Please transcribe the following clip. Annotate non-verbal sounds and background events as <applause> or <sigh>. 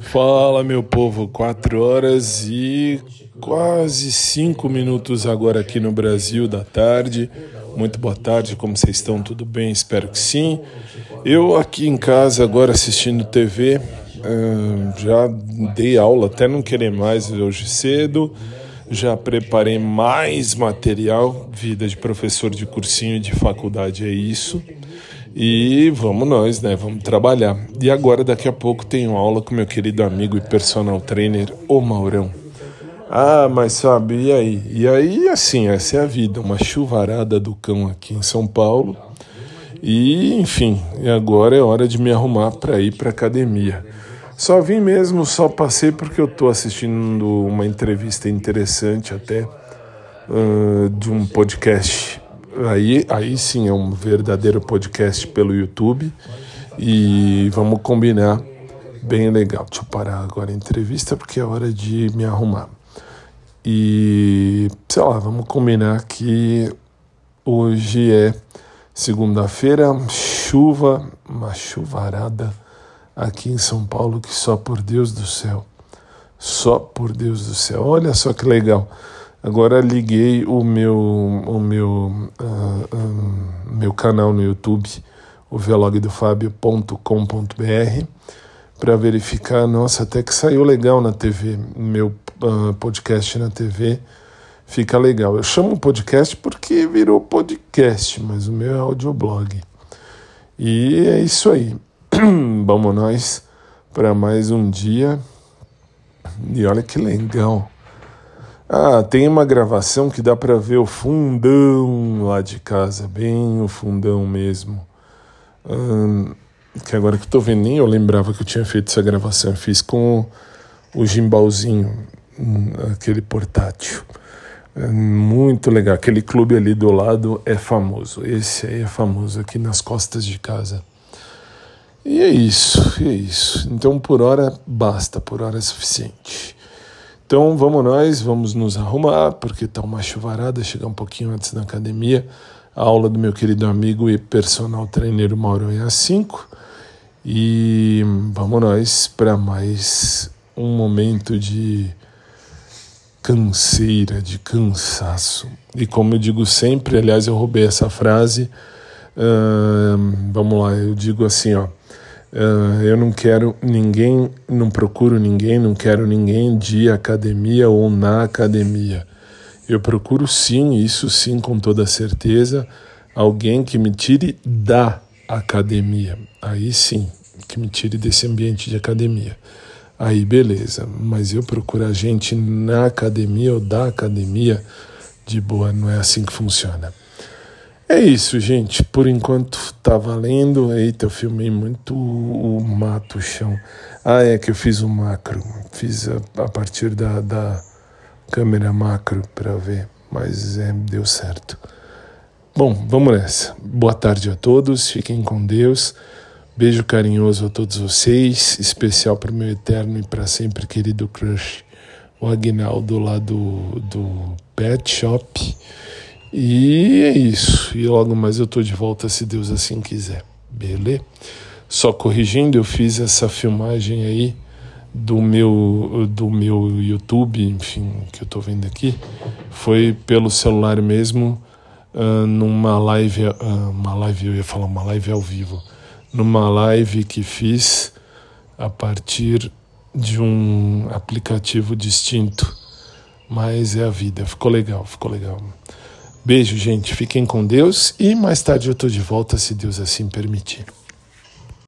Fala, meu povo, 4 horas e quase 5 minutos agora aqui no Brasil da tarde. Muito boa tarde, como vocês estão? Tudo bem? Espero que sim. Eu aqui em casa agora assistindo TV, já dei aula até não querer mais hoje cedo. Já preparei mais material, vida de professor de cursinho de faculdade é isso. E vamos nós, né? Vamos trabalhar. E agora, daqui a pouco, tenho aula com meu querido amigo e personal trainer, o Maurão. Ah, mas sabe, e aí? E aí, assim, essa é a vida, uma chuvarada do cão aqui em São Paulo. E, enfim, agora é hora de me arrumar para ir para academia. Só vim mesmo, só passei porque eu estou assistindo uma entrevista interessante até uh, de um podcast aí, aí sim é um verdadeiro podcast pelo YouTube e vamos combinar bem legal. Deixa eu parar agora a entrevista porque é hora de me arrumar. E sei lá, vamos combinar que hoje é segunda-feira, chuva, uma chuvarada aqui em São Paulo que só por Deus do céu. Só por Deus do céu. Olha só que legal. Agora liguei o meu, o meu, uh, um, meu canal no YouTube, o vlogdofabio.com.br, para verificar. Nossa, até que saiu legal na TV, meu uh, podcast na TV fica legal. Eu chamo podcast porque virou podcast, mas o meu é audioblog. E é isso aí. <clears throat> Vamos nós para mais um dia. E olha que legal. Ah, tem uma gravação que dá para ver o fundão lá de casa, bem o fundão mesmo. Hum, que agora que eu tô vendo, nem eu lembrava que eu tinha feito essa gravação. Eu fiz com o, gimbalzinho, hum, aquele portátil. É muito legal. Aquele clube ali do lado é famoso. Esse aí é famoso aqui nas costas de casa. E é isso, é isso. Então por hora basta, por hora é suficiente. Então vamos nós, vamos nos arrumar, porque está uma chuvarada, chegar um pouquinho antes da academia. A aula do meu querido amigo e personal trainer Mauro é às 5. E vamos nós para mais um momento de canseira, de cansaço. E como eu digo sempre, aliás, eu roubei essa frase. Vamos lá, eu digo assim, ó. Uh, eu não quero ninguém, não procuro ninguém, não quero ninguém de academia ou na academia. Eu procuro sim, isso sim, com toda certeza, alguém que me tire da academia. Aí sim, que me tire desse ambiente de academia. Aí beleza, mas eu procuro a gente na academia ou da academia, de boa, não é assim que funciona. É isso, gente. Por enquanto tá valendo. Eita, eu filmei muito o mato, o chão. Ah, é que eu fiz um macro. Fiz a, a partir da, da câmera macro para ver, mas é, deu certo. Bom, vamos nessa. Boa tarde a todos. Fiquem com Deus. Beijo carinhoso a todos vocês, especial para o meu eterno e para sempre querido crush, o Agnaldo lá do, do Pet Shop. E é isso. E logo mais eu tô de volta se Deus assim quiser. Beleza? Só corrigindo, eu fiz essa filmagem aí do meu do meu YouTube, enfim, que eu tô vendo aqui, foi pelo celular mesmo, uh, numa live, uh, uma live, eu ia falar uma live ao vivo, numa live que fiz a partir de um aplicativo distinto. Mas é a vida, ficou legal, ficou legal. Beijo, gente. Fiquem com Deus e mais tarde eu estou de volta, se Deus assim permitir.